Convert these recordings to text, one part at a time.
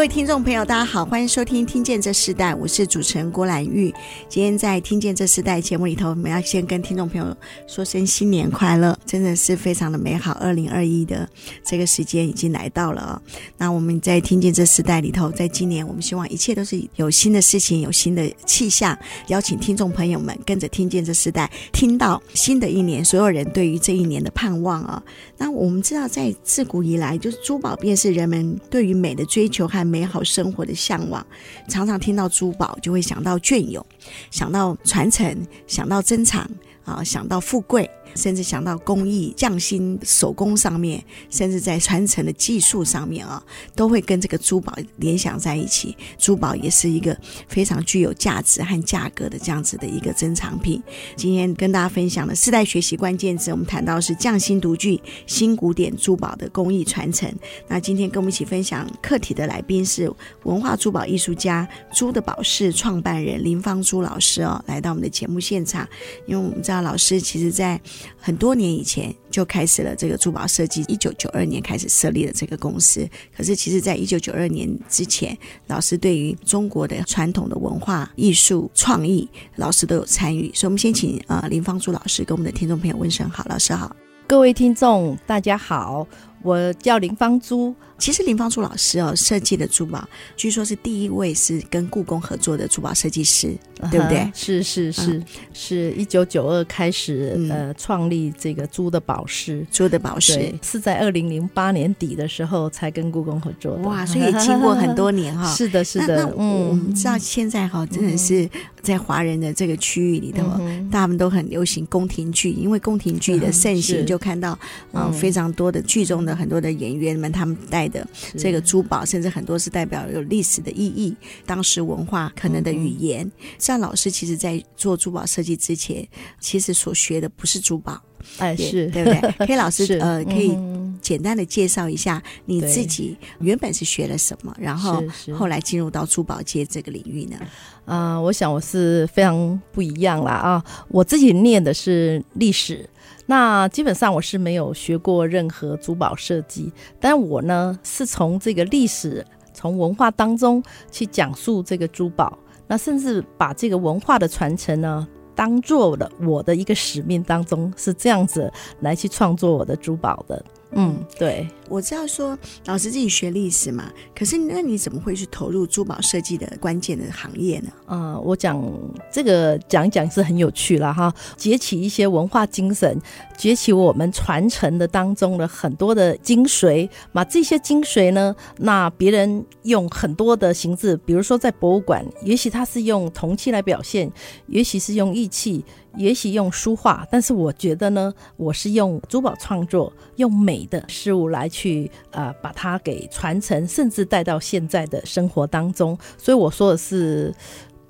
各位听众朋友，大家好，欢迎收听《听见这世代》，我是主持人郭兰玉。今天在《听见这世代》节目里头，我们要先跟听众朋友说声新年快乐，真的是非常的美好。二零二一的这个时间已经来到了哦。那我们在《听见这世代》里头，在今年，我们希望一切都是有新的事情，有新的气象，邀请听众朋友们跟着《听见这世代》，听到新的一年，所有人对于这一年的盼望啊。那我们知道，在自古以来，就是珠宝便是人们对于美的追求和美好生活的向往，常常听到珠宝就会想到隽永，想到传承，想到珍藏，啊，想到富贵。甚至想到工艺匠心手工上面，甚至在传承的技术上面啊，都会跟这个珠宝联想在一起。珠宝也是一个非常具有价值和价格的这样子的一个珍藏品。今天跟大家分享的四代学习关键词，我们谈到是匠心独具新古典珠宝的工艺传承。那今天跟我们一起分享课题的来宾是文化珠宝艺术家珠的宝饰创办人林芳珠老师哦，来到我们的节目现场。因为我们知道老师其实在很多年以前就开始了这个珠宝设计，一九九二年开始设立了这个公司。可是，其实在一九九二年之前，老师对于中国的传统的文化艺术创意，老师都有参与。所以，我们先请呃林芳珠老师跟我们的听众朋友问声好，老师好，各位听众大家好。我叫林芳珠，其实林芳珠老师哦，设计的珠宝，据说是第一位是跟故宫合作的珠宝设计师，嗯、对不对？是是是，嗯、是一九九二开始、嗯、呃创立这个珠的宝石，珠的宝石是在二零零八年底的时候才跟故宫合作的。哇，所以经过很多年哈。是的，是的。嗯，我们知道现在哈，真的是在华人的这个区域里头，嗯、大家都很流行宫廷剧，因为宫廷剧的盛行，就看到嗯、呃、非常多的剧中的。很多的演员们，他们戴的这个珠宝，甚至很多是代表有历史的意义，当时文化可能的语言。像老师，其实在做珠宝设计之前，其实所学的不是珠宝，哎，是对不对？可以老师呃，可以简单的介绍一下你自己原本是学了什么，然后后来进入到珠宝界这个领域呢？啊、呃，我想我是非常不一样啦啊！我自己念的是历史。那基本上我是没有学过任何珠宝设计，但我呢是从这个历史、从文化当中去讲述这个珠宝，那甚至把这个文化的传承呢当做了我的一个使命当中，是这样子来去创作我的珠宝的。嗯，对，我知道说老师自己学历史嘛，可是那你怎么会去投入珠宝设计的关键的行业呢？啊、呃，我讲这个讲一讲是很有趣了哈，结起一些文化精神，崛起我们传承的当中的很多的精髓，那这些精髓呢，那别人用很多的形式，比如说在博物馆，也许他是用铜器来表现，也许是用玉器。也许用书画，但是我觉得呢，我是用珠宝创作，用美的事物来去呃把它给传承，甚至带到现在的生活当中。所以我说的是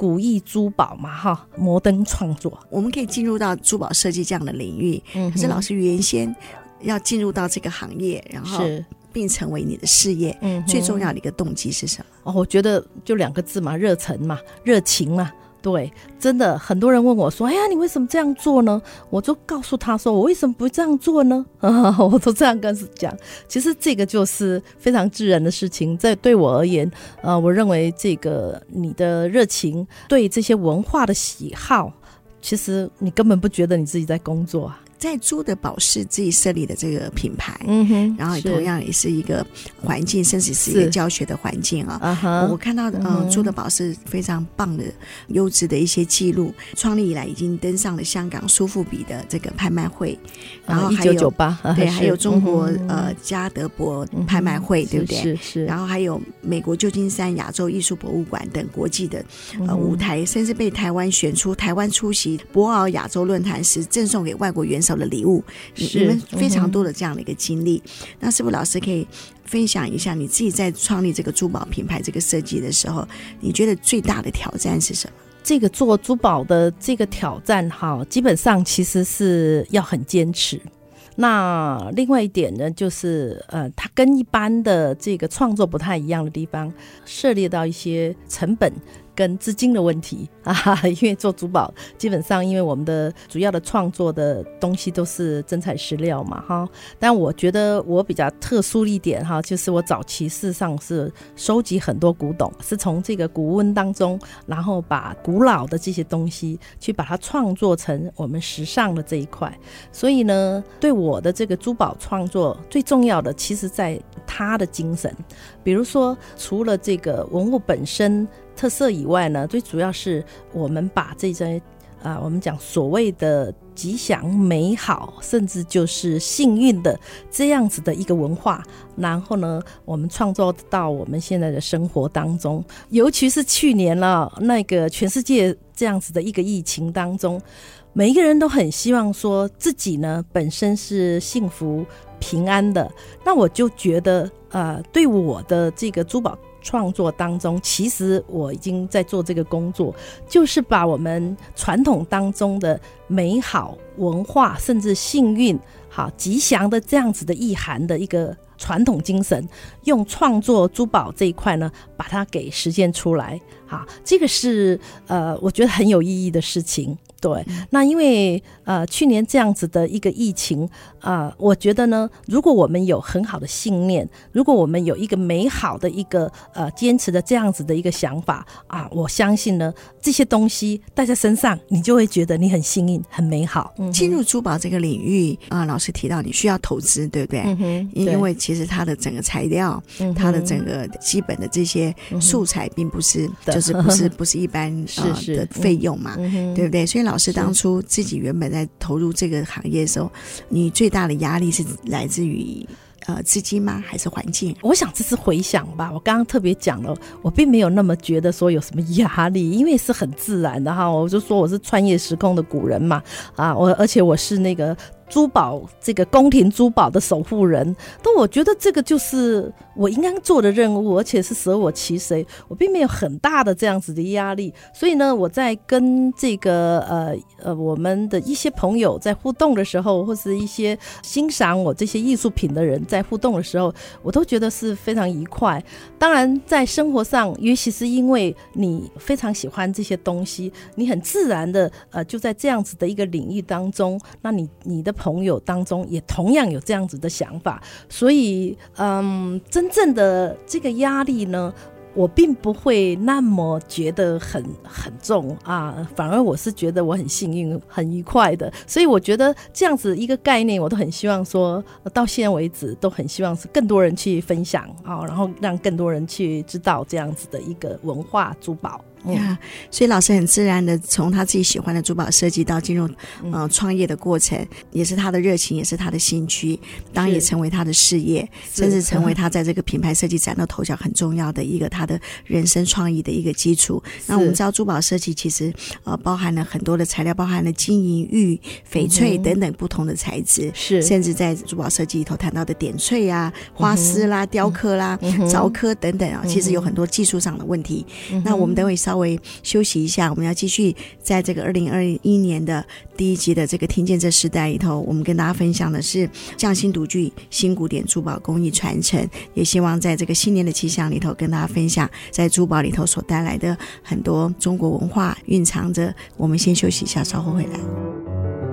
古意珠宝嘛，哈，摩登创作，我们可以进入到珠宝设计这样的领域。嗯，可是老师原先要进入到这个行业，然后并成为你的事业，嗯，最重要的一个动机是什么？哦，我觉得就两个字嘛，热忱嘛，热情嘛。对，真的很多人问我说：“哎呀，你为什么这样做呢？”我就告诉他说：“我为什么不这样做呢？” 我都这样跟讲。其实这个就是非常自然的事情。在对我而言，呃，我认为这个你的热情，对这些文化的喜好，其实你根本不觉得你自己在工作啊。在珠的宝饰自己设立的这个品牌，嗯哼，然后同样也是一个环境，甚至是一个教学的环境啊。我看到的，嗯，珠的宝饰非常棒的、优质的一些记录。创立以来已经登上了香港苏富比的这个拍卖会，然后还有九八，对，还有中国呃加德伯拍卖会，对不对？是是。然后还有美国旧金山亚洲艺术博物馆等国际的呃舞台，甚至被台湾选出台湾出席博鳌亚洲论坛时赠送给外国元首的礼物，你们非常多的这样的一个经历，嗯、那是不是老师可以分享一下你自己在创立这个珠宝品牌这个设计的时候，你觉得最大的挑战是什么？这个做珠宝的这个挑战，哈，基本上其实是要很坚持。那另外一点呢，就是呃，它跟一般的这个创作不太一样的地方，涉猎到一些成本。跟资金的问题 啊，因为做珠宝，基本上因为我们的主要的创作的东西都是真材实料嘛，哈。但我觉得我比较特殊一点哈，就是我早期事实上是收集很多古董，是从这个古温当中，然后把古老的这些东西去把它创作成我们时尚的这一块。所以呢，对我的这个珠宝创作最重要的，其实在它的精神，比如说除了这个文物本身。特色以外呢，最主要是我们把这些啊、我们讲所谓的吉祥、美好，甚至就是幸运的这样子的一个文化，然后呢，我们创造到我们现在的生活当中。尤其是去年了，那个全世界这样子的一个疫情当中，每一个人都很希望说自己呢本身是幸福平安的。那我就觉得，呃，对我的这个珠宝。创作当中，其实我已经在做这个工作，就是把我们传统当中的美好文化，甚至幸运、好吉祥的这样子的意涵的一个传统精神，用创作珠宝这一块呢，把它给实现出来。好，这个是呃，我觉得很有意义的事情。对，那因为呃去年这样子的一个疫情啊、呃，我觉得呢，如果我们有很好的信念，如果我们有一个美好的一个呃坚持的这样子的一个想法啊，我相信呢，这些东西带在身上，你就会觉得你很幸运、很美好。进入珠宝这个领域啊、呃，老师提到你需要投资，对不对？嗯哼。因为其实它的整个材料，嗯、它的整个基本的这些素材，并不是、嗯、就是 不是不是一般是是、呃、的费用嘛，嗯、对不对？所以。老师当初自己原本在投入这个行业的时候，你最大的压力是来自于呃资金吗？还是环境？我想这是回想吧。我刚刚特别讲了，我并没有那么觉得说有什么压力，因为是很自然的哈。我就说我是穿越时空的古人嘛，啊，我而且我是那个。珠宝这个宫廷珠宝的守护人，但我觉得这个就是我应该做的任务，而且是舍我其谁，我并没有很大的这样子的压力。所以呢，我在跟这个呃呃我们的一些朋友在互动的时候，或是一些欣赏我这些艺术品的人在互动的时候，我都觉得是非常愉快。当然，在生活上，尤其是因为你非常喜欢这些东西，你很自然的呃就在这样子的一个领域当中，那你你的。朋友当中也同样有这样子的想法，所以，嗯，真正的这个压力呢，我并不会那么觉得很很重啊，反而我是觉得我很幸运、很愉快的。所以我觉得这样子一个概念，我都很希望说，到现在为止都很希望是更多人去分享啊，然后让更多人去知道这样子的一个文化珠宝。呀、嗯，所以老师很自然的从他自己喜欢的珠宝设计到进入呃创业的过程，也是他的热情，也是他的兴趣，当然也成为他的事业，甚至成为他在这个品牌设计崭露头角很重要的一个他的人生创意的一个基础。那我们知道珠宝设计其实呃包含了很多的材料，包含了金银玉、翡翠等等不同的材质，是、嗯、甚至在珠宝设计里头谈到的点翠啊、花丝啦、雕刻啦、凿刻等等啊，其实有很多技术上的问题。那我们等会上。稍微休息一下，我们要继续在这个二零二一年的第一集的这个听见这时代里头，我们跟大家分享的是匠心独具新古典珠宝工艺传承，也希望在这个新年的气象里头跟大家分享在珠宝里头所带来的很多中国文化蕴藏着。我们先休息一下，稍后回来。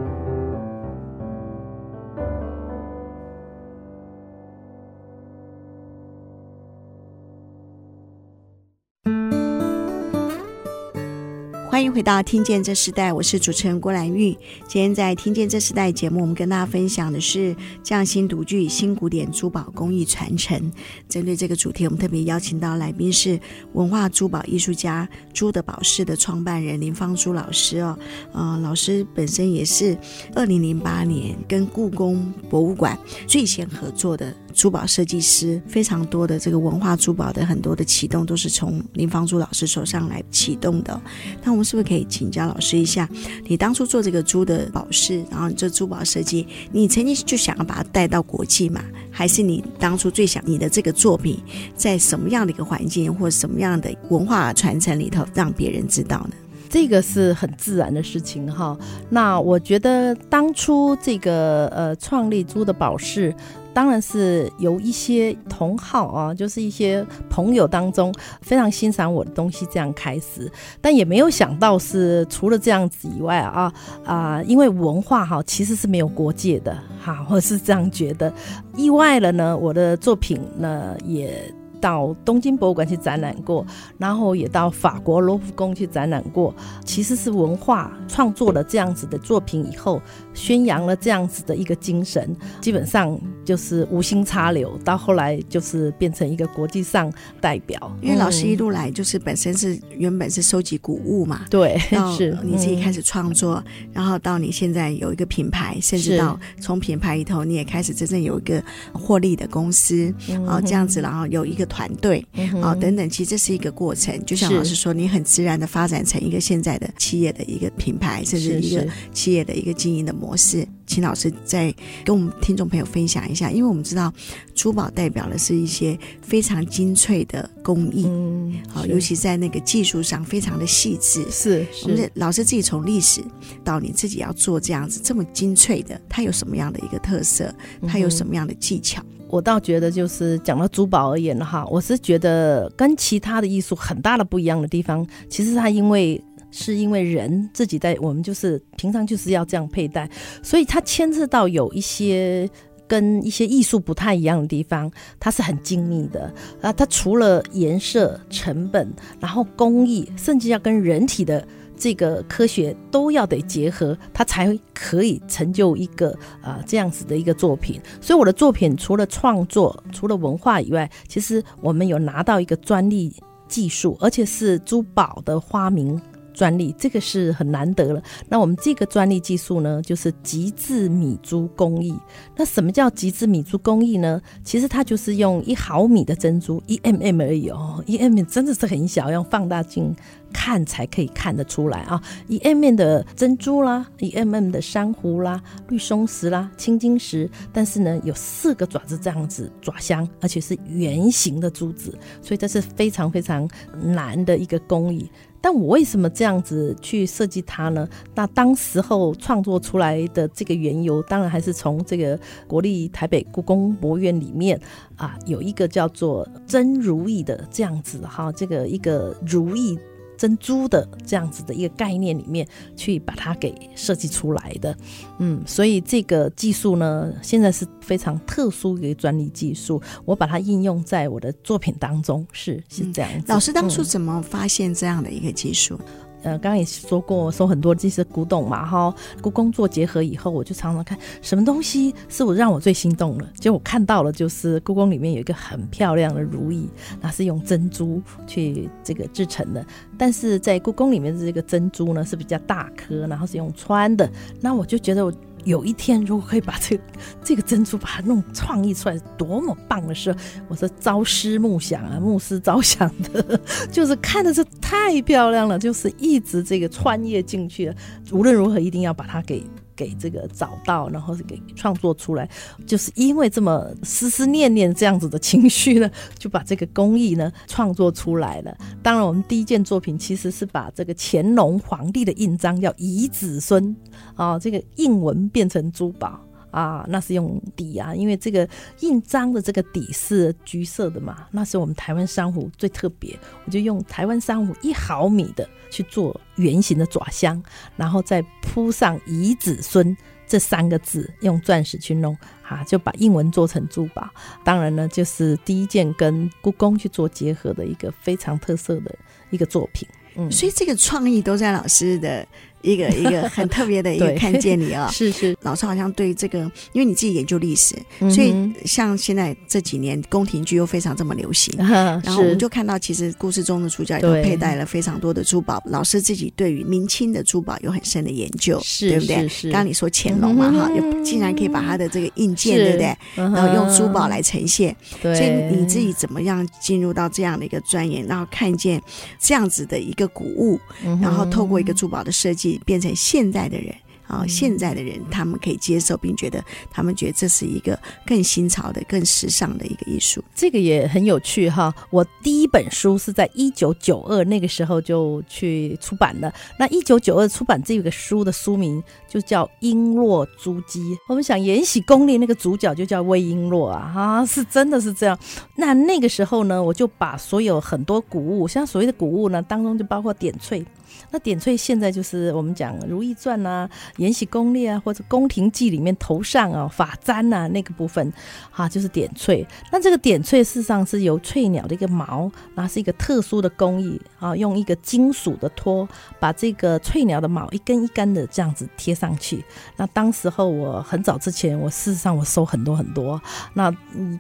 欢迎回到《听见这时代》，我是主持人郭兰玉。今天在《听见这时代》节目，我们跟大家分享的是匠心独具新古典珠宝工艺传承。针对这个主题，我们特别邀请到来宾是文化珠宝艺术家朱德宝饰的创办人林芳珠老师哦。呃，老师本身也是二零零八年跟故宫博物馆最先合作的。珠宝设计师非常多的这个文化珠宝的很多的启动都是从林芳珠老师手上来启动的。那我们是不是可以请教老师一下，你当初做这个珠的宝饰，然后你做珠宝设计，你曾经就想要把它带到国际嘛？还是你当初最想你的这个作品在什么样的一个环境或什么样的文化传承里头让别人知道呢？这个是很自然的事情哈。那我觉得当初这个呃创立珠的宝饰。当然是由一些同好啊，就是一些朋友当中非常欣赏我的东西这样开始，但也没有想到是除了这样子以外啊啊，因为文化哈其实是没有国界的哈，我是这样觉得。意外了呢，我的作品呢也。到东京博物馆去展览过，然后也到法国罗浮宫去展览过。其实是文化创作了这样子的作品以后，宣扬了这样子的一个精神，基本上就是无心插柳，到后来就是变成一个国际上代表。因为老师一路来就是本身是原本是收集古物嘛，对，是你自己开始创作，然后到你现在有一个品牌，甚至到从品牌里头你也开始真正有一个获利的公司，啊，这样子，然后有一个。团队啊，等等，其实这是一个过程。就像老师说，你很自然的发展成一个现在的企业的一个品牌，甚至一个企业的一个经营的模式。请老师再跟我们听众朋友分享一下，因为我们知道珠宝代表的是一些非常精粹的工艺，嗯，好，尤其在那个技术上非常的细致。是，我们老师自己从历史到你自己要做这样子这么精粹的，它有什么样的一个特色？它有什么样的技巧？我倒觉得，就是讲到珠宝而言哈，我是觉得跟其他的艺术很大的不一样的地方，其实它因为是因为人自己在，我们就是平常就是要这样佩戴，所以它牵涉到有一些跟一些艺术不太一样的地方，它是很精密的啊，它除了颜色、成本，然后工艺，甚至要跟人体的。这个科学都要得结合，它才可以成就一个啊、这样子的一个作品。所以我的作品除了创作、除了文化以外，其实我们有拿到一个专利技术，而且是珠宝的发明专利，这个是很难得了。那我们这个专利技术呢，就是极致米珠工艺。那什么叫极致米珠工艺呢？其实它就是用一毫米的珍珠，一 mm 而已哦，一 mm 真的是很小，用放大镜。看才可以看得出来啊！一 mm 的珍珠啦，一 mm 的珊瑚啦，绿松石啦，青金石，但是呢，有四个爪子这样子爪镶，而且是圆形的珠子，所以这是非常非常难的一个工艺。那我为什么这样子去设计它呢？那当时候创作出来的这个缘由，当然还是从这个国立台北故宫博物院里面啊，有一个叫做真如意的这样子哈，这个一个如意。珍珠的这样子的一个概念里面去把它给设计出来的，嗯，所以这个技术呢，现在是非常特殊的一个专利技术，我把它应用在我的作品当中，是是这样子。老师当初怎么发现这样的一个技术？嗯呃，刚刚也说过，说很多这些古董嘛，哈，故宫做结合以后，我就常常看什么东西是我让我最心动的，结果我看到了，就是故宫里面有一个很漂亮的如意，那是用珍珠去这个制成的，但是在故宫里面的这个珍珠呢是比较大颗，然后是用穿的，那我就觉得我。有一天，如果可以把这个、这个珍珠把它弄创意出来，多么棒的事！我说朝思暮想啊，暮思朝想的，就是看的是太漂亮了，就是一直这个穿越进去了。无论如何，一定要把它给。给这个找到，然后给创作出来，就是因为这么思思念念这样子的情绪呢，就把这个工艺呢创作出来了。当然，我们第一件作品其实是把这个乾隆皇帝的印章叫遗子孙啊，这个印文变成珠宝。啊，那是用底啊，因为这个印章的这个底是橘色的嘛，那是我们台湾珊瑚最特别，我就用台湾珊瑚一毫米的去做圆形的爪镶，然后再铺上“遗子孙”这三个字，用钻石去弄，啊，就把印文做成珠宝。当然呢，就是第一件跟故宫去做结合的一个非常特色的一个作品。嗯，所以这个创意都在老师的。一个一个 很特别的一个看见你啊、哦，是是，老师好像对这个，因为你自己研究历史，嗯、所以像现在这几年宫廷剧又非常这么流行，然后我们就看到其实故事中的主角都佩戴了非常多的珠宝。老师自己对于明清的珠宝有很深的研究，是对不对？刚刚你说乾隆嘛哈，又竟然可以把他的这个印鉴，对不对？然后用珠宝来呈现，所以你自己怎么样进入到这样的一个钻研，然后看见这样子的一个古物，然后透过一个珠宝的设计。变成现在的人啊，现在的人他们可以接受，并觉得他们觉得这是一个更新潮的、更时尚的一个艺术。这个也很有趣哈。我第一本书是在一九九二那个时候就去出版了。那一九九二出版这个书的书名就叫《璎珞珠玑》。我们想《延禧攻略》那个主角就叫魏璎珞啊，哈，是真的是这样。那那个时候呢，我就把所有很多古物，像所谓的古物呢，当中就包括点翠。那点翠现在就是我们讲《如懿传》啊，《延禧攻略》啊，或者《宫廷记》里面头上啊发簪啊那个部分，啊，就是点翠。那这个点翠事实上是由翠鸟的一个毛，那是一个特殊的工艺啊，用一个金属的托把这个翠鸟的毛一根一根的这样子贴上去。那当时候我很早之前，我事实上我收很多很多。那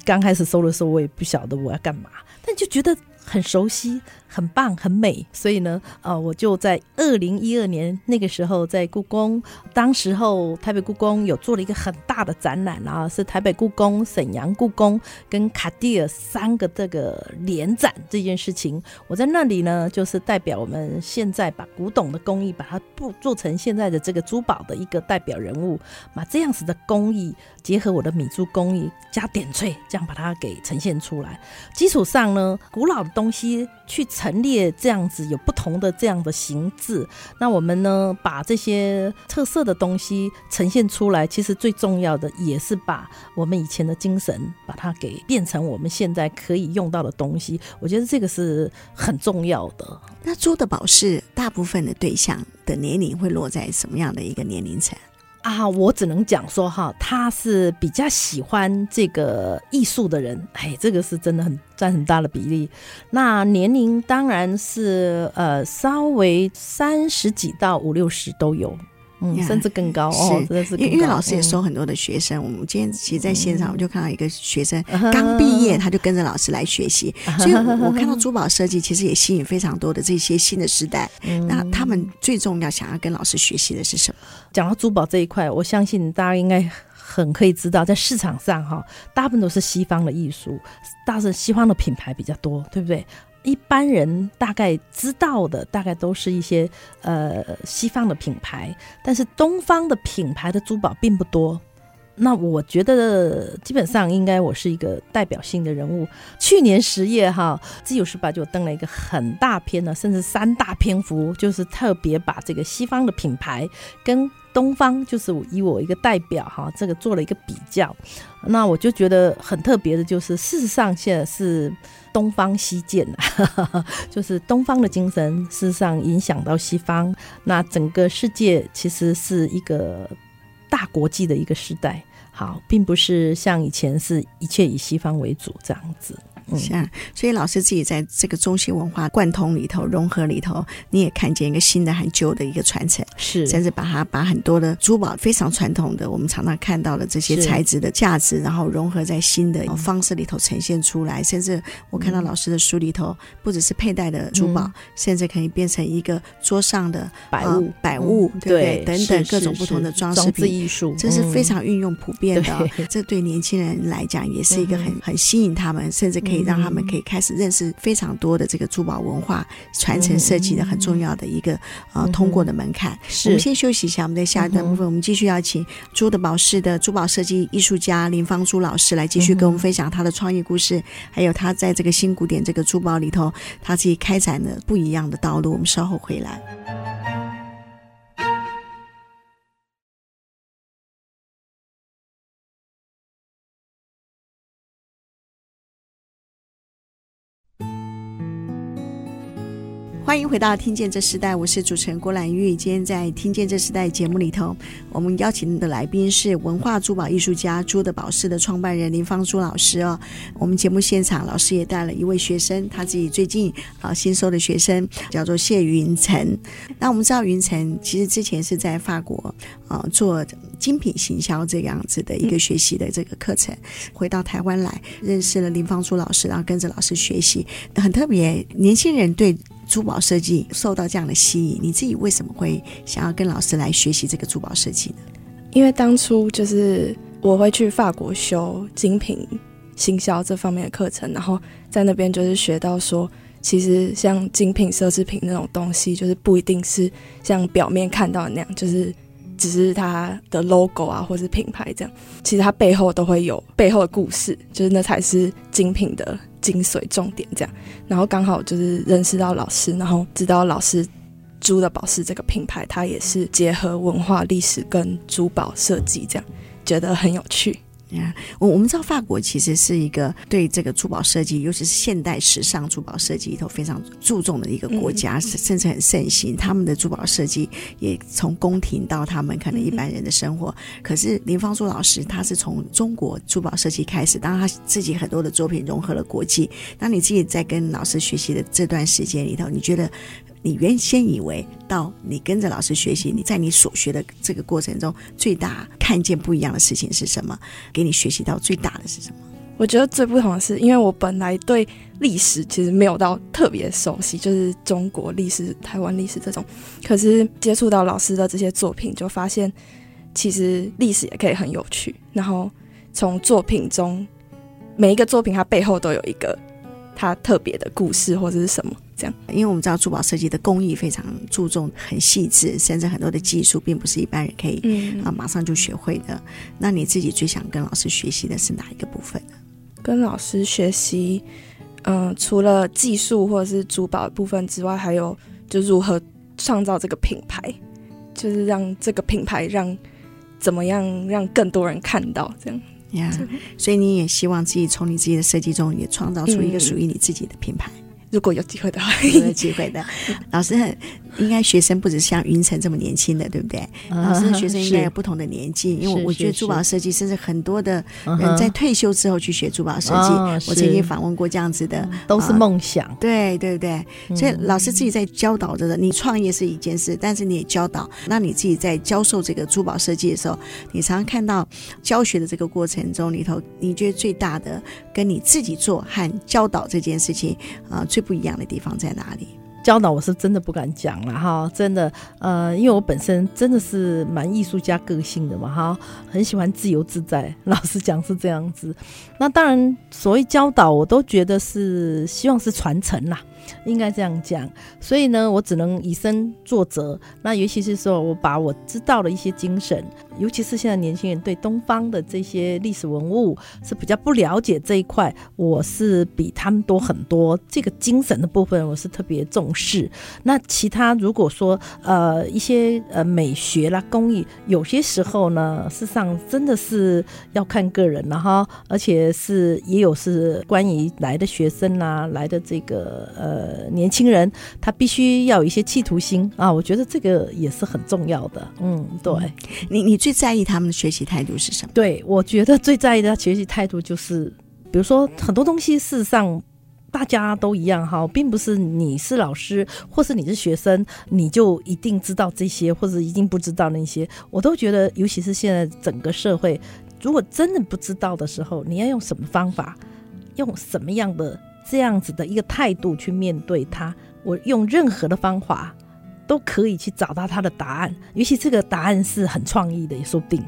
刚开始收的时候，我也不晓得我要干嘛，但就觉得很熟悉。很棒，很美，所以呢，呃，我就在二零一二年那个时候在故宫，当时候台北故宫有做了一个很大的展览啊，是台北故宫、沈阳故宫跟卡地亚三个这个联展这件事情，我在那里呢，就是代表我们现在把古董的工艺把它不做成现在的这个珠宝的一个代表人物，把这样子的工艺结合我的米珠工艺加点翠，这样把它给呈现出来，基础上呢，古老的东西去。陈列这样子有不同的这样的形制，那我们呢，把这些特色的东西呈现出来，其实最重要的也是把我们以前的精神把它给变成我们现在可以用到的东西。我觉得这个是很重要的。那珠的宝饰大部分的对象的年龄会落在什么样的一个年龄层？啊，我只能讲说哈，他是比较喜欢这个艺术的人，哎，这个是真的很占很大的比例。那年龄当然是呃，稍微三十几到五六十都有。嗯，甚至更高哦，真的是。因为老师也收很多的学生，我们今天其实在现场，我就看到一个学生刚毕业，他就跟着老师来学习，所以我看到珠宝设计其实也吸引非常多的这些新的时代。那他们最重要想要跟老师学习的是什么？讲到珠宝这一块，我相信大家应该很可以知道，在市场上哈，大部分都是西方的艺术，大是西方的品牌比较多，对不对？一般人大概知道的，大概都是一些呃西方的品牌，但是东方的品牌的珠宝并不多。那我觉得基本上应该我是一个代表性的人物。去年十月哈，自由时报就登了一个很大篇的，甚至三大篇幅，就是特别把这个西方的品牌跟东方，就是以我一个代表哈，这个做了一个比较。那我就觉得很特别的，就是事实上现在是。东方西渐，就是东方的精神，事实上影响到西方。那整个世界其实是一个大国际的一个时代，好，并不是像以前是一切以西方为主这样子。是啊，所以老师自己在这个中西文化贯通里头、融合里头，你也看见一个新的、很旧的一个传承，是，甚至把它把很多的珠宝非常传统的，我们常常看到的这些材质的价值，然后融合在新的方式里头呈现出来。甚至我看到老师的书里头，不只是佩戴的珠宝，嗯、甚至可以变成一个桌上的摆物、摆物，对不对？等等各种不同的装饰品艺术，这是非常运用普遍的。嗯、这对年轻人来讲，也是一个很、嗯、很吸引他们，甚至可以。让他们可以开始认识非常多的这个珠宝文化传承设计的很重要的一个呃通过的门槛。我们先休息一下，我们在下一段部分，我们继续邀请珠的宝饰的珠宝设计艺术家林芳珠老师来继续跟我们分享他的创业故事，还有他在这个新古典这个珠宝里头，他自己开展的不一样的道路。我们稍后回来。欢迎回到《听见这时代》，我是主持人郭兰玉。今天在《听见这时代》节目里头，我们邀请的来宾是文化珠宝艺术家珠的宝石的创办人林芳珠老师哦。我们节目现场，老师也带了一位学生，他自己最近啊新收的学生叫做谢云晨。那我们知道云晨其实之前是在法国啊做精品行销这样子的一个学习的这个课程，回到台湾来认识了林芳珠老师，然后跟着老师学习，很特别。年轻人对珠宝设计受到这样的吸引，你自己为什么会想要跟老师来学习这个珠宝设计呢？因为当初就是我会去法国修精品行销这方面的课程，然后在那边就是学到说，其实像精品奢侈品那种东西，就是不一定是像表面看到的那样，就是只是它的 logo 啊，或是品牌这样，其实它背后都会有背后的故事，就是那才是精品的精髓重点这样。然后刚好就是认识到老师，然后知道老师珠的宝石这个品牌，它也是结合文化历史跟珠宝设计这样，觉得很有趣。呀，我我们知道法国其实是一个对这个珠宝设计，尤其是现代时尚珠宝设计里头非常注重的一个国家，甚、嗯、甚至很盛行。他们的珠宝设计也从宫廷到他们可能一般人的生活。嗯、可是林芳珠老师，他是从中国珠宝设计开始，当然他自己很多的作品融合了国际。当你自己在跟老师学习的这段时间里头，你觉得？你原先以为到你跟着老师学习，你在你所学的这个过程中，最大看见不一样的事情是什么？给你学习到最大的是什么？我觉得最不同的是，因为我本来对历史其实没有到特别熟悉，就是中国历史、台湾历史这种。可是接触到老师的这些作品，就发现其实历史也可以很有趣。然后从作品中，每一个作品它背后都有一个它特别的故事或者是什么。这样，因为我们知道珠宝设计的工艺非常注重，很细致，甚至很多的技术并不是一般人可以啊马上就学会的。那你自己最想跟老师学习的是哪一个部分呢？跟老师学习，嗯、呃，除了技术或者是珠宝部分之外，还有就如何创造这个品牌，就是让这个品牌让怎么样让更多人看到这样呀。所以你也希望自己从你自己的设计中也创造出一个属于你自己的品牌。如果有机会的话，有机会的，老师很。应该学生不止像云晨这么年轻的，对不对？老师的学生应该有不同的年纪，因为我觉得珠宝设计甚至很多的人在退休之后去学珠宝设计。我曾经访问过这样子的，都是梦想。对对不对，所以老师自己在教导着的，你创业是一件事，但是你也教导。那你自己在教授这个珠宝设计的时候，你常常看到教学的这个过程中里头，你觉得最大的跟你自己做和教导这件事情啊，最不一样的地方在哪里？教导我是真的不敢讲了哈，真的，呃，因为我本身真的是蛮艺术家个性的嘛哈，很喜欢自由自在。老实讲是这样子，那当然所谓教导，我都觉得是希望是传承啦。应该这样讲，所以呢，我只能以身作则。那尤其是说，我把我知道的一些精神，尤其是现在年轻人对东方的这些历史文物是比较不了解这一块，我是比他们多很多。这个精神的部分，我是特别重视。那其他如果说呃一些呃美学啦、工艺，有些时候呢，事实上真的是要看个人了哈，而且是也有是关于来的学生啊，来的这个呃。呃，年轻人他必须要有一些企图心啊，我觉得这个也是很重要的。嗯，对，你你最在意他们的学习态度是什么？对，我觉得最在意的学习态度就是，比如说很多东西事实上大家都一样哈，并不是你是老师或是你是学生，你就一定知道这些，或者一定不知道那些。我都觉得，尤其是现在整个社会，如果真的不知道的时候，你要用什么方法，用什么样的？这样子的一个态度去面对它，我用任何的方法都可以去找到他的答案，尤其这个答案是很创意的，也说不定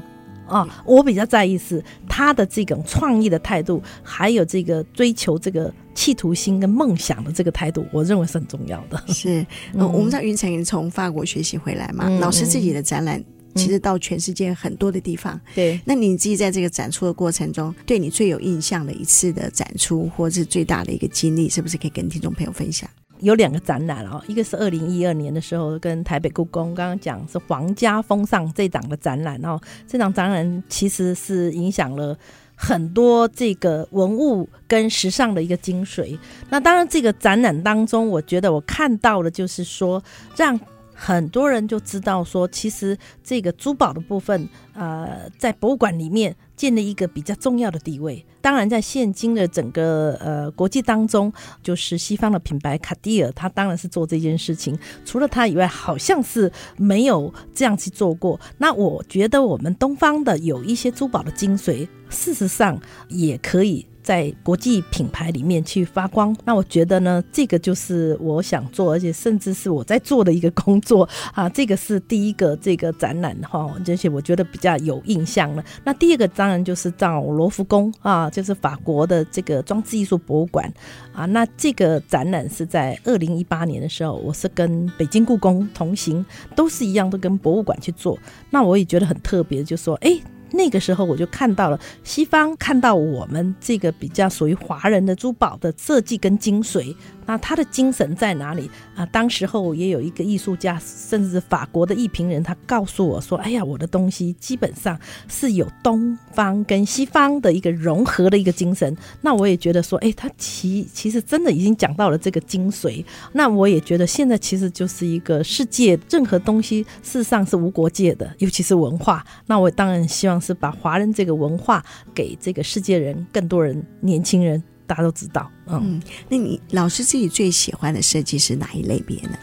啊。我比较在意是他的这种创意的态度，还有这个追求这个企图心跟梦想的这个态度，我认为是很重要的。是，嗯，我们知道云晨从法国学习回来嘛，嗯，老师自己的展览。其实到全世界很多的地方，对。那你自己在这个展出的过程中，对你最有印象的一次的展出，或是最大的一个经历，是不是可以跟听众朋友分享？有两个展览哦，一个是二零一二年的时候，跟台北故宫刚刚讲是皇家风尚这档的展览哦，这档展览其实是影响了很多这个文物跟时尚的一个精髓。那当然，这个展览当中，我觉得我看到的就是说让。很多人就知道说，其实这个珠宝的部分，呃，在博物馆里面建了一个比较重要的地位。当然，在现今的整个呃国际当中，就是西方的品牌卡地尔，它当然是做这件事情。除了它以外，好像是没有这样去做过。那我觉得我们东方的有一些珠宝的精髓，事实上也可以在国际品牌里面去发光。那我觉得呢，这个就是我想做，而且甚至是我在做的一个工作啊。这个是第一个这个展览哈，而且我觉得比较有印象了。那第二个当然就是到罗浮宫啊，就是法国的这个装置艺术博物馆啊。那这个展览是在二零一八年的时候，我是跟北京故宫同行，都是一样，都跟博物馆去做。那我也觉得很特别，就说，哎。那个时候我就看到了西方，看到我们这个比较属于华人的珠宝的设计跟精髓。那他的精神在哪里啊？当时候也有一个艺术家，甚至法国的艺评人，他告诉我说：“哎呀，我的东西基本上是有东方跟西方的一个融合的一个精神。”那我也觉得说：“哎，他其其实真的已经讲到了这个精髓。”那我也觉得现在其实就是一个世界，任何东西事实上是无国界的，尤其是文化。那我当然希望是把华人这个文化给这个世界人，更多人，年轻人。大家都知道，嗯，嗯，那你老师自己最喜欢的设计是哪一类别呢？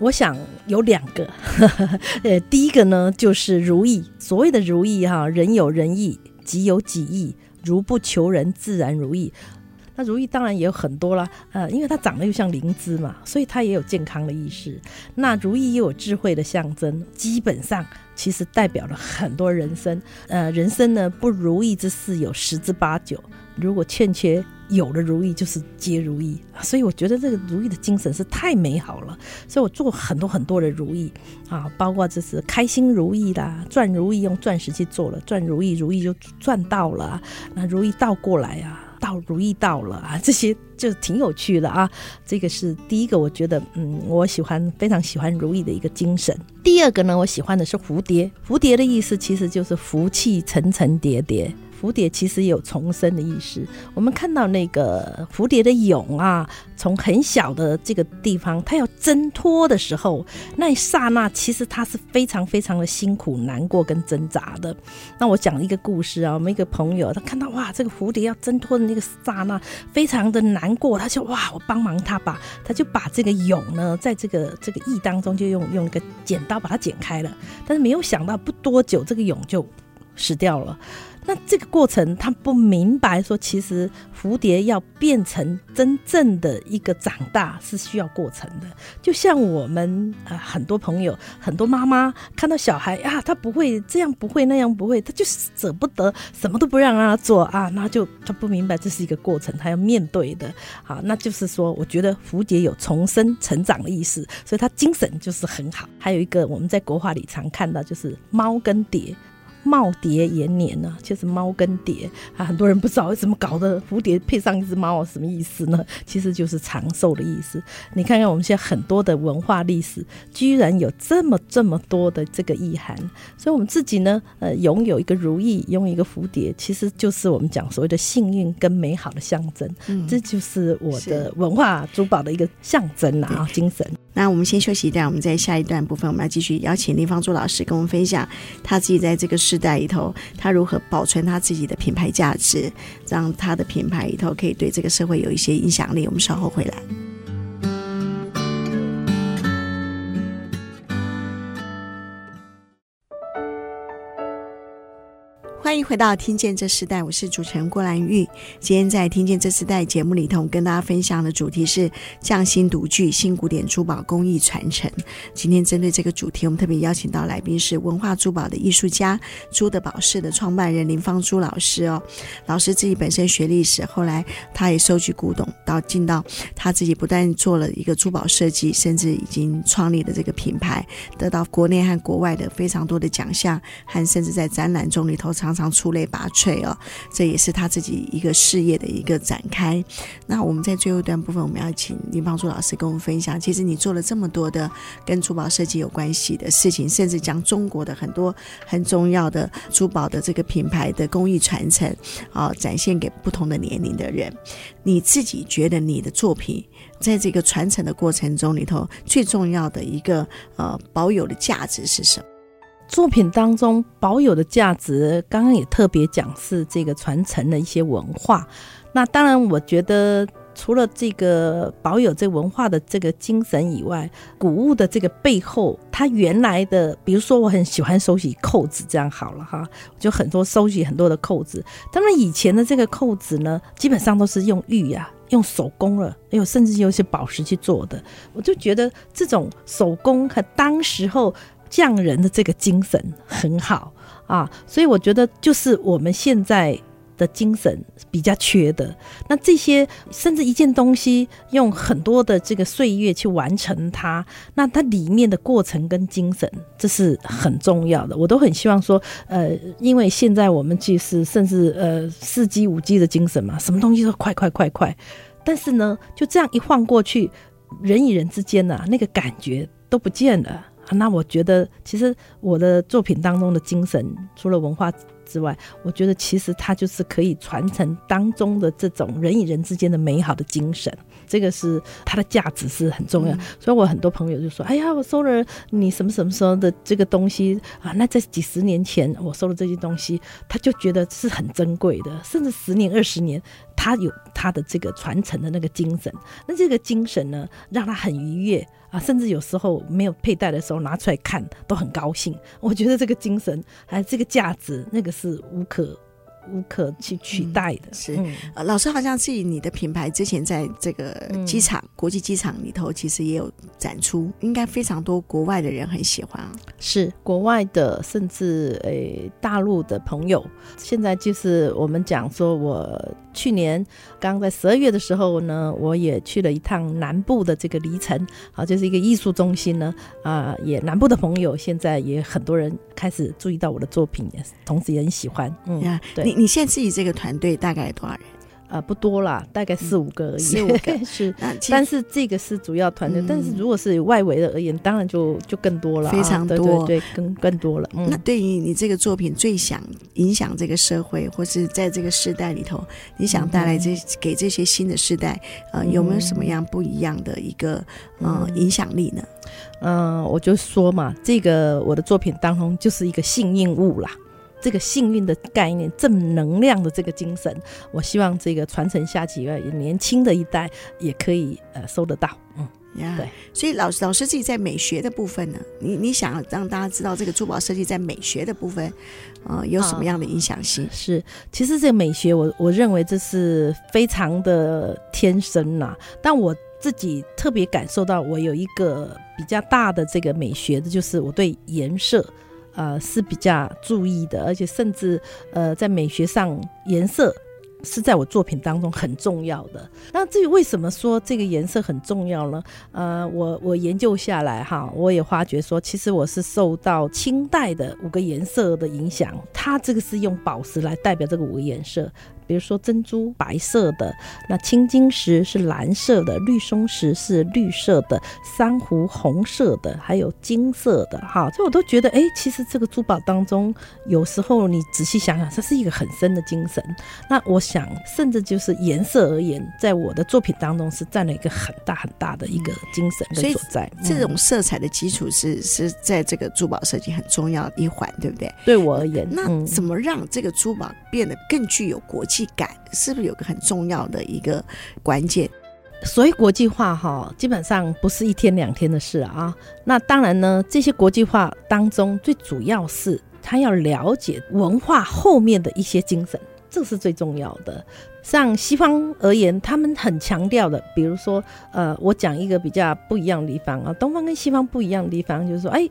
我想有两个，呃，第一个呢就是如意，所谓的如意哈，人有人意，己有己意，如不求人，自然如意。那如意当然也有很多啦，呃，因为它长得又像灵芝嘛，所以它也有健康的意识。那如意又有智慧的象征，基本上其实代表了很多人生，呃，人生呢不如意之事有十之八九，如果欠缺。有了如意就是皆如意，所以我觉得这个如意的精神是太美好了，所以我做很多很多的如意啊，包括这是开心如意啦，赚如意用钻石去做了，赚如意如意就赚到了，那如意倒过来啊，倒如意到了啊，这些就挺有趣的啊。这个是第一个，我觉得嗯，我喜欢非常喜欢如意的一个精神。第二个呢，我喜欢的是蝴蝶，蝴蝶的意思其实就是福气层层叠叠。蝴蝶其实有重生的意思。我们看到那个蝴蝶的蛹啊，从很小的这个地方，它要挣脱的时候，那一刹那其实它是非常非常的辛苦、难过跟挣扎的。那我讲一个故事啊，我们一个朋友，他看到哇，这个蝴蝶要挣脱的那个刹那，非常的难过，他就哇，我帮忙他吧，他就把这个蛹呢，在这个这个翼当中，就用用一个剪刀把它剪开了。但是没有想到，不多久这个蛹就死掉了。那这个过程，他不明白说，其实蝴蝶要变成真正的一个长大是需要过程的。就像我们呃很多朋友、很多妈妈看到小孩啊，他不会这样，不会那样，不会，他就舍不得，什么都不让他做啊，那就他不明白这是一个过程，他要面对的。好，那就是说，我觉得蝴蝶有重生、成长的意思，所以他精神就是很好。还有一个我们在国画里常看到，就是猫跟蝶。耄耋延年呢，就是猫跟蝶啊，很多人不知道为什么搞的蝴蝶配上一只猫什么意思呢？其实就是长寿的意思。你看看我们现在很多的文化历史，居然有这么这么多的这个意涵。所以，我们自己呢，呃，拥有一个如意，拥有一个蝴蝶，其实就是我们讲所谓的幸运跟美好的象征。嗯，这就是我的文化珠宝的一个象征啊，精神。那我们先休息一段，我们在下一段部分，我们要继续邀请林芳珠老师跟我们分享他自己在这个时代里头，他如何保存他自己的品牌价值，让他的品牌里头可以对这个社会有一些影响力。我们稍后回来。欢迎回到《听见这时代》，我是主持人郭兰玉。今天在《听见这时代》节目里头，跟大家分享的主题是“匠心独具新古典珠宝工艺传承”。今天针对这个主题，我们特别邀请到来宾是文化珠宝的艺术家朱德宝饰的创办人林芳珠老师哦。老师自己本身学历史，后来他也收集古董，到进到他自己不但做了一个珠宝设计，甚至已经创立了这个品牌，得到国内和国外的非常多的奖项，和甚至在展览中里头常常。常出类拔萃哦，这也是他自己一个事业的一个展开。那我们在最后一段部分，我们要请林邦珠老师跟我们分享。其实你做了这么多的跟珠宝设计有关系的事情，甚至将中国的很多很重要的珠宝的这个品牌的工艺传承啊，展现给不同的年龄的人。你自己觉得你的作品在这个传承的过程中里头，最重要的一个呃保有的价值是什么？作品当中保有的价值，刚刚也特别讲是这个传承的一些文化。那当然，我觉得除了这个保有这文化的这个精神以外，古物的这个背后，它原来的，比如说我很喜欢收集扣子，这样好了哈，就很多收集很多的扣子。当然以前的这个扣子呢，基本上都是用玉呀、用手工了，有甚至有一些宝石去做的。我就觉得这种手工和当时候匠人的这个精神很好啊，所以我觉得就是我们现在。的精神比较缺的，那这些甚至一件东西用很多的这个岁月去完成它，那它里面的过程跟精神，这是很重要的。我都很希望说，呃，因为现在我们其实甚至呃四 G 五 G 的精神嘛，什么东西都快快快快，但是呢，就这样一晃过去，人与人之间呐、啊，那个感觉都不见了。那我觉得，其实我的作品当中的精神，除了文化。之外，我觉得其实它就是可以传承当中的这种人与人之间的美好的精神，这个是它的价值是很重要。嗯、所以我很多朋友就说：“哎呀，我收了你什么什么时候的这个东西啊？那在几十年前我收了这些东西，他就觉得是很珍贵的，甚至十年、二十年，他有他的这个传承的那个精神。那这个精神呢，让他很愉悦。”啊，甚至有时候没有佩戴的时候拿出来看都很高兴。我觉得这个精神还有这个价值，那个是无可。无可去取代的。嗯、是，呃，老师好像是你的品牌之前在这个机场、嗯、国际机场里头，其实也有展出，应该非常多国外的人很喜欢。是国外的，甚至诶、欸、大陆的朋友。现在就是我们讲说，我去年刚在十二月的时候呢，我也去了一趟南部的这个离城，好，就是一个艺术中心呢，啊，也南部的朋友现在也很多人开始注意到我的作品，也同时也很喜欢。嗯，对。你现在自己这个团队大概有多少人？呃，不多啦，大概四五个而已。四五个 是，但是这个是主要团队。嗯、但是如果是外围的而言，当然就就更多了，非常多，对，对，对，更更多了。嗯、那对于你这个作品最想影响这个社会，或是在这个时代里头，你想带来这、嗯、给这些新的世代，呃，有没有什么样不一样的一个呃影响力呢？嗯、呃，我就说嘛，这个我的作品当中就是一个幸运物啦。这个幸运的概念，正能量的这个精神，我希望这个传承下去，年轻的一代也可以呃收得到。嗯，呀，对。所以老师老师自己在美学的部分呢，你你想让大家知道这个珠宝设计在美学的部分，呃，有什么样的影响性？啊、是，其实这个美学我，我我认为这是非常的天生呐、啊。但我自己特别感受到，我有一个比较大的这个美学的，就是我对颜色。呃，是比较注意的，而且甚至呃，在美学上，颜色是在我作品当中很重要的。那至于为什么说这个颜色很重要呢？呃，我我研究下来哈，我也发觉说，其实我是受到清代的五个颜色的影响，它这个是用宝石来代表这个五个颜色。比如说珍珠白色的，那青金石是蓝色的，绿松石是绿色的，珊瑚红色的，还有金色的，哈，所以我都觉得，哎，其实这个珠宝当中，有时候你仔细想想，它是一个很深的精神。那我想，甚至就是颜色而言，在我的作品当中是占了一个很大很大的一个精神的所在。所这种色彩的基础是是在这个珠宝设计很重要的一环，对不对？对我而言，那怎么让这个珠宝变得更具有国际感是不是有个很重要的一个关键？所以国际化哈，基本上不是一天两天的事啊。那当然呢，这些国际化当中最主要是他要了解文化后面的一些精神，这是最重要的。像西方而言，他们很强调的，比如说呃，我讲一个比较不一样的地方啊，东方跟西方不一样的地方就是说，哎，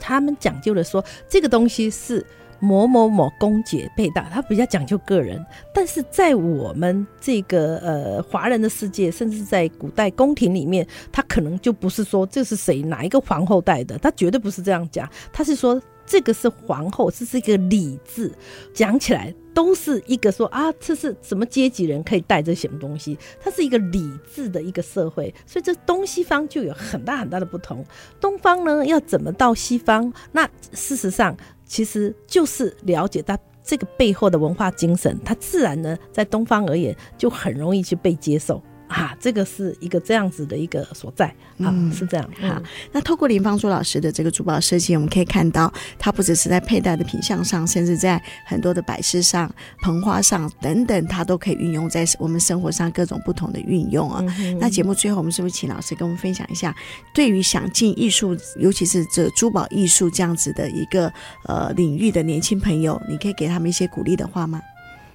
他们讲究的说这个东西是。某某某公爵佩戴，他比较讲究个人，但是在我们这个呃华人的世界，甚至在古代宫廷里面，他可能就不是说这是谁哪一个皇后戴的，他绝对不是这样讲，他是说这个是皇后，这是一个礼制，讲起来都是一个说啊，这是什么阶级人可以戴这些东西，它是一个礼制的一个社会，所以这东西方就有很大很大的不同。东方呢要怎么到西方？那事实上。其实就是了解它这个背后的文化精神，它自然呢，在东方而言就很容易去被接受。啊，这个是一个这样子的一个所在啊，嗯是这样。好，那透过林芳珠老师的这个珠宝设计，我们可以看到，它不只是在佩戴的品相上，甚至在很多的摆饰上、盆花上等等，它都可以运用在我们生活上各种不同的运用啊。嗯、那节目最后，我们是不是请老师跟我们分享一下，对于想进艺术，尤其是这珠宝艺术这样子的一个呃领域的年轻朋友，你可以给他们一些鼓励的话吗？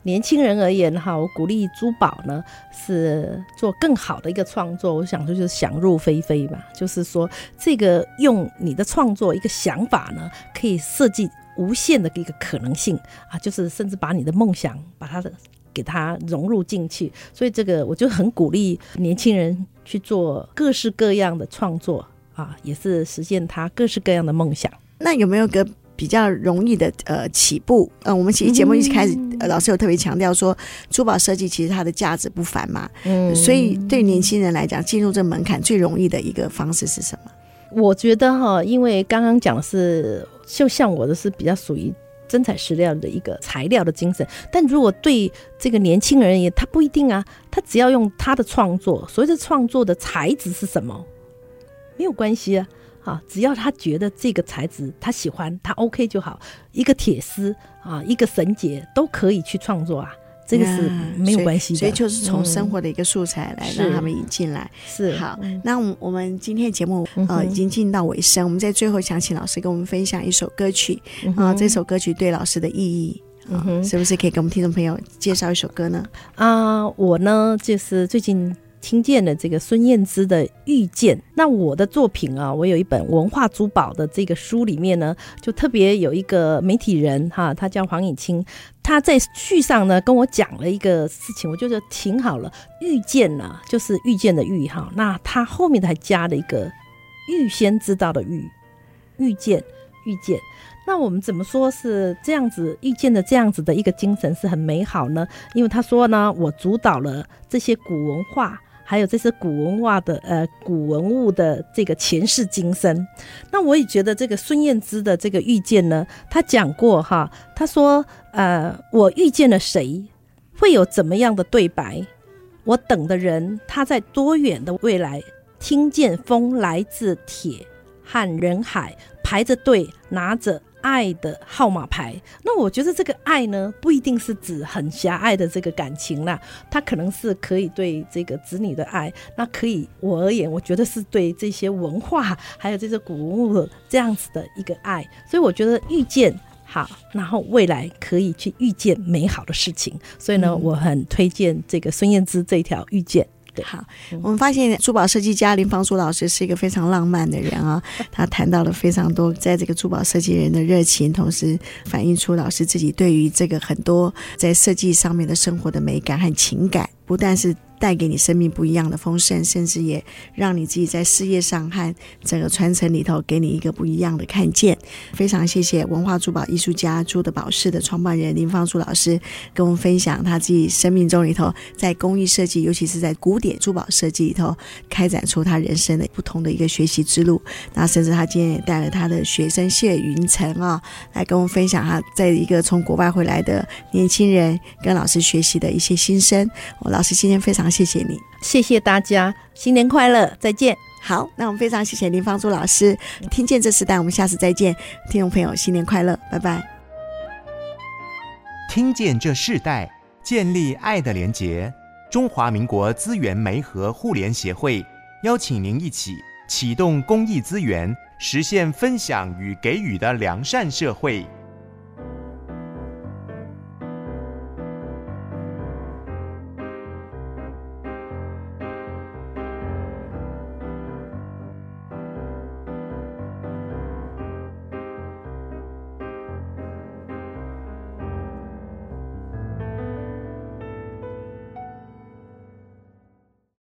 年轻人而言哈，我鼓励珠宝呢是做更好的一个创作。我想说就是想入非非吧，就是说这个用你的创作一个想法呢，可以设计无限的一个可能性啊，就是甚至把你的梦想把它的给它融入进去。所以这个我就很鼓励年轻人去做各式各样的创作啊，也是实现他各式各样的梦想。那有没有个？比较容易的呃起步，呃，我们其实节目一开始，嗯呃、老师有特别强调说，珠宝设计其实它的价值不凡嘛，嗯，所以对年轻人来讲，进入这门槛最容易的一个方式是什么？我觉得哈，因为刚刚讲的是，就像我的是比较属于真材实料的一个材料的精神，但如果对这个年轻人而言，他不一定啊，他只要用他的创作，所谓的创作的材质是什么，没有关系啊。啊，只要他觉得这个材质他喜欢，他 OK 就好。一个铁丝啊，一个绳结都可以去创作啊，这个是没有关系的。所以，所以就是从生活的一个素材来让他们引进来。是，是好，嗯、那我们今天的节目呃已经进到尾声，我们在最后想请老师跟我们分享一首歌曲啊，这首歌曲对老师的意义啊，是不是可以给我们听众朋友介绍一首歌呢？啊，我呢就是最近。听见了这个孙燕姿的《遇见》，那我的作品啊，我有一本文化珠宝的这个书里面呢，就特别有一个媒体人哈，他叫黄颖清，他在序上呢跟我讲了一个事情，我觉得挺好了。遇见呢、就是遇见的遇哈，那他后面还加了一个预先知道的预，遇见遇见。那我们怎么说是这样子遇见的这样子的一个精神是很美好呢？因为他说呢，我主导了这些古文化。还有这些古文化的呃古文物的这个前世今生，那我也觉得这个孙燕姿的这个遇见呢，她讲过哈，她说呃我遇见了谁，会有怎么样的对白，我等的人他在多远的未来，听见风来自铁和人海，排着队拿着。爱的号码牌，那我觉得这个爱呢，不一定是指很狭隘的这个感情啦，它可能是可以对这个子女的爱，那可以我而言，我觉得是对这些文化还有这些古文物这样子的一个爱，所以我觉得遇见好，然后未来可以去遇见美好的事情，所以呢，我很推荐这个孙燕姿这条遇见。好，我们发现珠宝设计家林芳珠老师是一个非常浪漫的人啊，他谈到了非常多在这个珠宝设计人的热情，同时反映出老师自己对于这个很多在设计上面的生活的美感和情感，不但是。带给你生命不一样的丰盛，甚至也让你自己在事业上和整个传承里头给你一个不一样的看见。非常谢谢文化珠宝艺术家珠的宝饰的创办人林芳珠老师跟我们分享他自己生命中里头在工艺设计，尤其是在古典珠宝设计里头开展出他人生的不同的一个学习之路。那甚至他今天也带了他的学生谢云成啊，来跟我们分享他在一个从国外回来的年轻人跟老师学习的一些心声。我老师今天非常。谢谢你，谢谢大家，新年快乐，再见。好，那我们非常谢谢林芳珠老师，听见这时代，我们下次再见，听众朋友，新年快乐，拜拜。听见这世代，建立爱的连结。中华民国资源媒和互联协会邀请您一起启动公益资源，实现分享与给予的良善社会。